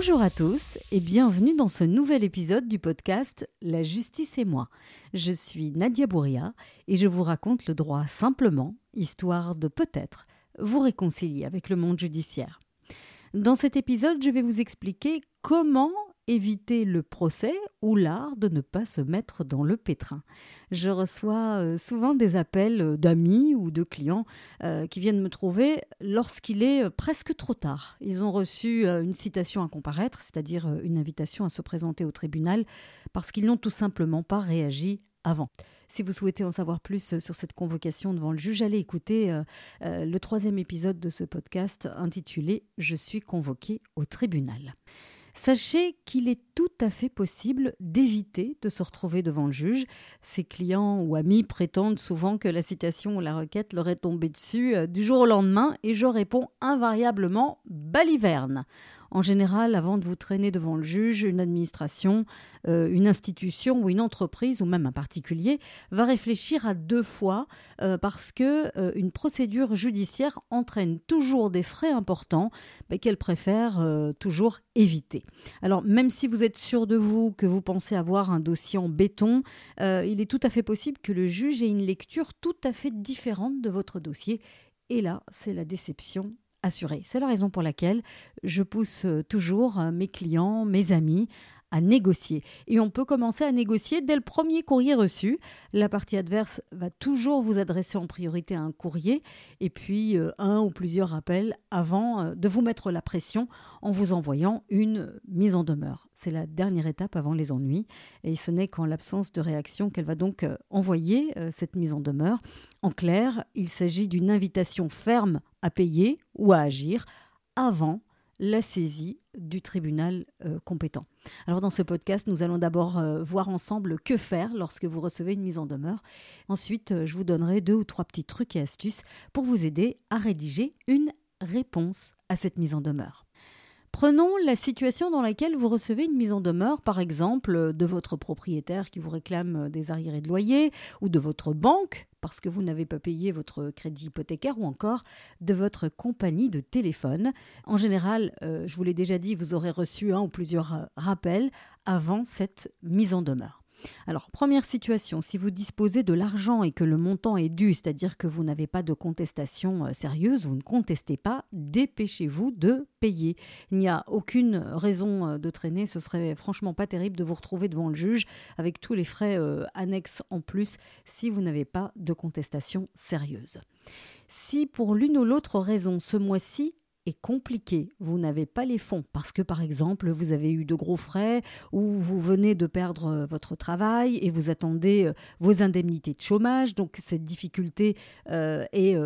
Bonjour à tous et bienvenue dans ce nouvel épisode du podcast La justice et moi. Je suis Nadia Bouria et je vous raconte le droit simplement, histoire de peut-être vous réconcilier avec le monde judiciaire. Dans cet épisode, je vais vous expliquer comment éviter le procès ou l'art de ne pas se mettre dans le pétrin. Je reçois euh, souvent des appels euh, d'amis ou de clients euh, qui viennent me trouver lorsqu'il est presque trop tard. Ils ont reçu une citation à comparaître, c'est-à-dire une invitation à se présenter au tribunal, parce qu'ils n'ont tout simplement pas réagi avant. Si vous souhaitez en savoir plus sur cette convocation devant le juge, allez écouter le troisième épisode de ce podcast intitulé Je suis convoqué au tribunal. Sachez qu'il est tout à fait possible d'éviter de se retrouver devant le juge. Ses clients ou amis prétendent souvent que la citation ou la requête leur est tombée dessus euh, du jour au lendemain et je réponds invariablement baliverne. En général, avant de vous traîner devant le juge, une administration, euh, une institution ou une entreprise ou même un particulier va réfléchir à deux fois euh, parce que euh, une procédure judiciaire entraîne toujours des frais importants qu'elle préfère toujours éviter. Alors même si vous êtes sûr de vous, que vous pensez avoir un dossier en béton, il est tout à fait possible que le juge ait une lecture tout à fait différente de votre dossier. Et là, c'est la déception assurée. C'est la raison pour laquelle je pousse euh, toujours euh, mes clients, mes amis à négocier. Et on peut commencer à négocier dès le premier courrier reçu. La partie adverse va toujours vous adresser en priorité un courrier et puis euh, un ou plusieurs appels avant euh, de vous mettre la pression en vous envoyant une mise en demeure. C'est la dernière étape avant les ennuis et ce n'est qu'en l'absence de réaction qu'elle va donc euh, envoyer cette mise en demeure. En clair, il s'agit d'une invitation ferme à payer ou à agir avant la saisie du tribunal euh, compétent. Alors dans ce podcast, nous allons d'abord euh, voir ensemble que faire lorsque vous recevez une mise en demeure. Ensuite, euh, je vous donnerai deux ou trois petits trucs et astuces pour vous aider à rédiger une réponse à cette mise en demeure. Prenons la situation dans laquelle vous recevez une mise en demeure, par exemple, de votre propriétaire qui vous réclame des arriérés de loyer, ou de votre banque parce que vous n'avez pas payé votre crédit hypothécaire, ou encore de votre compagnie de téléphone. En général, euh, je vous l'ai déjà dit, vous aurez reçu un ou plusieurs rappels avant cette mise en demeure. Alors, première situation, si vous disposez de l'argent et que le montant est dû, c'est-à-dire que vous n'avez pas de contestation euh, sérieuse, vous ne contestez pas, dépêchez-vous de payer. Il n'y a aucune raison euh, de traîner, ce serait franchement pas terrible de vous retrouver devant le juge avec tous les frais euh, annexes en plus si vous n'avez pas de contestation sérieuse. Si pour l'une ou l'autre raison ce mois-ci compliqué, vous n'avez pas les fonds parce que par exemple vous avez eu de gros frais ou vous venez de perdre euh, votre travail et vous attendez euh, vos indemnités de chômage, donc cette difficulté euh, est,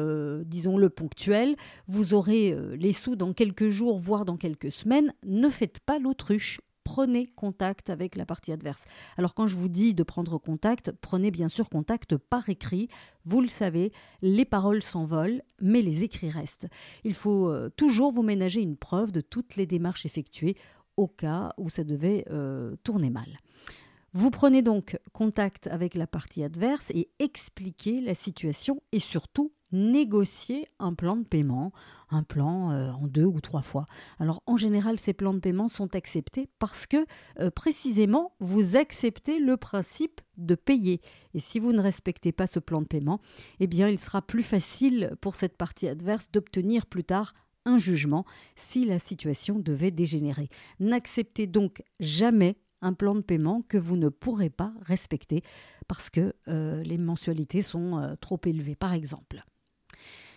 disons-le, ponctuelle, vous aurez les sous dans quelques jours, voire dans quelques semaines, ne faites pas l'autruche prenez contact avec la partie adverse. Alors quand je vous dis de prendre contact, prenez bien sûr contact par écrit. Vous le savez, les paroles s'envolent, mais les écrits restent. Il faut euh, toujours vous ménager une preuve de toutes les démarches effectuées au cas où ça devait euh, tourner mal. Vous prenez donc contact avec la partie adverse et expliquez la situation et surtout négocier un plan de paiement, un plan euh, en deux ou trois fois. Alors en général, ces plans de paiement sont acceptés parce que euh, précisément, vous acceptez le principe de payer. Et si vous ne respectez pas ce plan de paiement, eh bien il sera plus facile pour cette partie adverse d'obtenir plus tard un jugement si la situation devait dégénérer. N'acceptez donc jamais un plan de paiement que vous ne pourrez pas respecter parce que euh, les mensualités sont trop élevées, par exemple.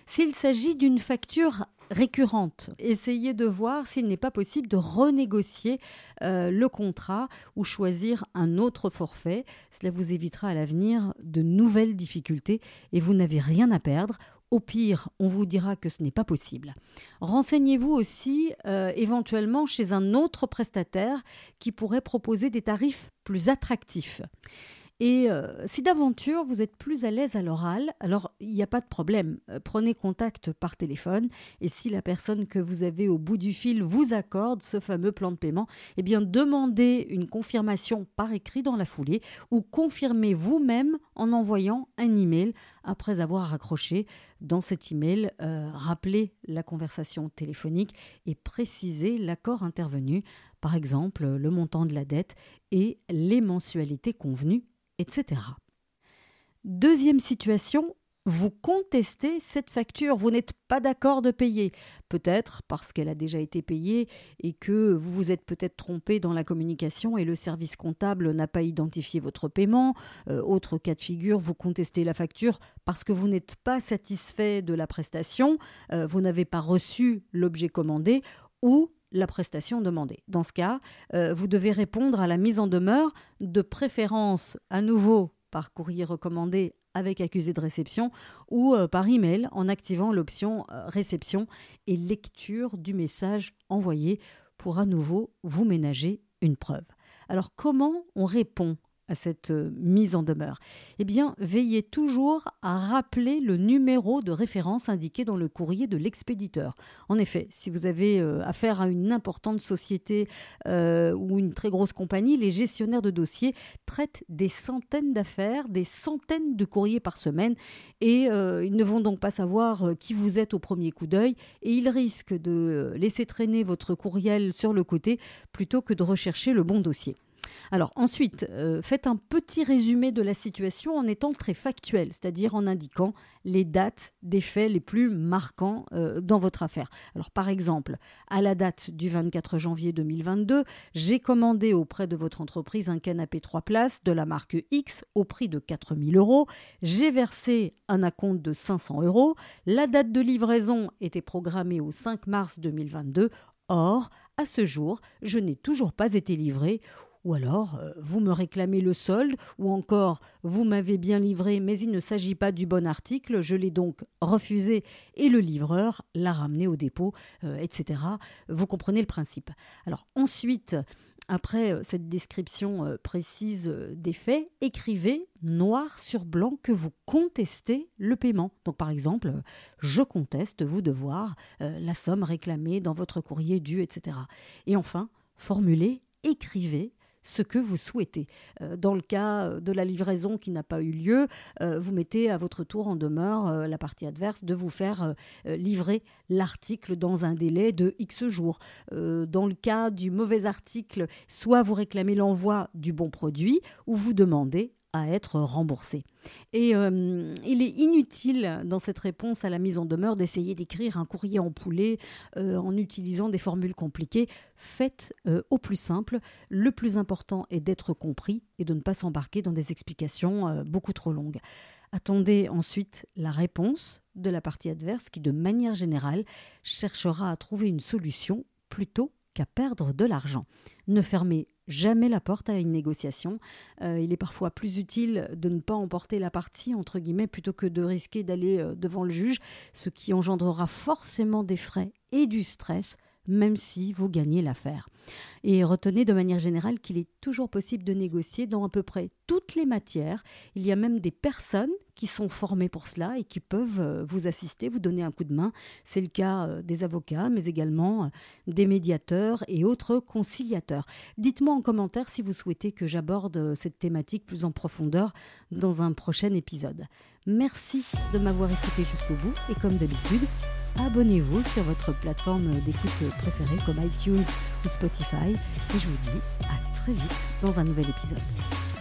S'il s'agit d'une facture récurrente, essayez de voir s'il n'est pas possible de renégocier euh, le contrat ou choisir un autre forfait. Cela vous évitera à l'avenir de nouvelles difficultés et vous n'avez rien à perdre. Au pire, on vous dira que ce n'est pas possible. Renseignez-vous aussi euh, éventuellement chez un autre prestataire qui pourrait proposer des tarifs plus attractifs. Et euh, si d'aventure vous êtes plus à l'aise à l'oral, alors il n'y a pas de problème. Euh, prenez contact par téléphone et si la personne que vous avez au bout du fil vous accorde ce fameux plan de paiement, eh bien demandez une confirmation par écrit dans la foulée ou confirmez vous-même en envoyant un email après avoir raccroché. Dans cet email, euh, rappelez la conversation téléphonique et précisez l'accord intervenu, par exemple le montant de la dette et les mensualités convenues etc. Deuxième situation, vous contestez cette facture, vous n'êtes pas d'accord de payer, peut-être parce qu'elle a déjà été payée et que vous vous êtes peut-être trompé dans la communication et le service comptable n'a pas identifié votre paiement. Euh, autre cas de figure, vous contestez la facture parce que vous n'êtes pas satisfait de la prestation, euh, vous n'avez pas reçu l'objet commandé ou la prestation demandée. Dans ce cas, euh, vous devez répondre à la mise en demeure, de préférence à nouveau par courrier recommandé avec accusé de réception ou euh, par email en activant l'option euh, réception et lecture du message envoyé pour à nouveau vous ménager une preuve. Alors comment on répond à cette euh, mise en demeure Eh bien, veillez toujours à rappeler le numéro de référence indiqué dans le courrier de l'expéditeur. En effet, si vous avez euh, affaire à une importante société euh, ou une très grosse compagnie, les gestionnaires de dossiers traitent des centaines d'affaires, des centaines de courriers par semaine, et ils ne vont donc pas savoir qui vous êtes au premier coup d'œil, et ils risquent de laisser traîner votre courriel sur le côté plutôt que de rechercher le bon dossier. Alors ensuite, euh, faites un petit résumé de la situation en étant très factuel, c'est-à-dire en indiquant les dates des faits les plus marquants euh, dans votre affaire. Alors par exemple, à la date du 24 janvier 2022, j'ai commandé auprès de votre entreprise un canapé 3 places de la marque X au prix de 4000 euros. J'ai versé un acompte de 500 euros. La date de livraison était programmée au 5 mars 2022. Or, à ce jour, je n'ai toujours pas été livré ou alors, euh, vous me réclamez le solde, ou encore, vous m'avez bien livré, mais il ne s'agit pas du bon article, je l'ai donc refusé, et le livreur l'a ramené au dépôt, euh, etc. Vous comprenez le principe. Alors ensuite, après euh, cette description précise des faits, écrivez noir sur blanc que vous contestez le paiement. Donc par exemple, je conteste vous devoir la somme réclamée dans votre courrier dû, etc. Et enfin, formulez, écrivez ce que vous souhaitez. Euh, dans le cas euh, de la livraison qui n'a pas eu lieu, euh, vous mettez à votre tour en demeure la partie adverse de vous faire livrer l'article dans un délai de X jours. Dans le cas du mauvais article, soit vous réclamez l'envoi du bon produit ou vous demandez à être remboursé. Et euh, il est inutile dans cette réponse à la mise en demeure d'essayer d'écrire un courrier en poulet euh, en utilisant des formules compliquées. Faites euh, au plus simple. Le plus important est d'être compris et de ne pas s'embarquer dans des explications beaucoup trop longues. Attendez ensuite la réponse de la partie adverse qui, de manière générale, cherchera à trouver une solution plutôt qu'à perdre de l'argent. Ne fermez jamais la porte à une négociation. Euh, il est parfois plus utile de ne pas emporter la partie, entre guillemets, plutôt que de risquer d'aller euh, devant le juge, ce qui engendrera forcément des frais et du stress même si vous gagnez l'affaire. Et retenez de manière générale qu'il est toujours possible de négocier dans à peu près toutes les matières. Il y a même des personnes qui sont formées pour cela et qui peuvent euh, vous assister, vous donner un coup de main. C'est le cas euh, des avocats, mais également euh, des médiateurs et autres conciliateurs. Dites-moi en commentaire si vous souhaitez que j'aborde cette thématique plus en profondeur dans un prochain épisode. Merci de m'avoir écouté jusqu'au bout et comme d'habitude, abonnez-vous sur votre plateforme d'écoute préférée comme iTunes ou Spotify. Et je vous dis à très vite dans un nouvel épisode.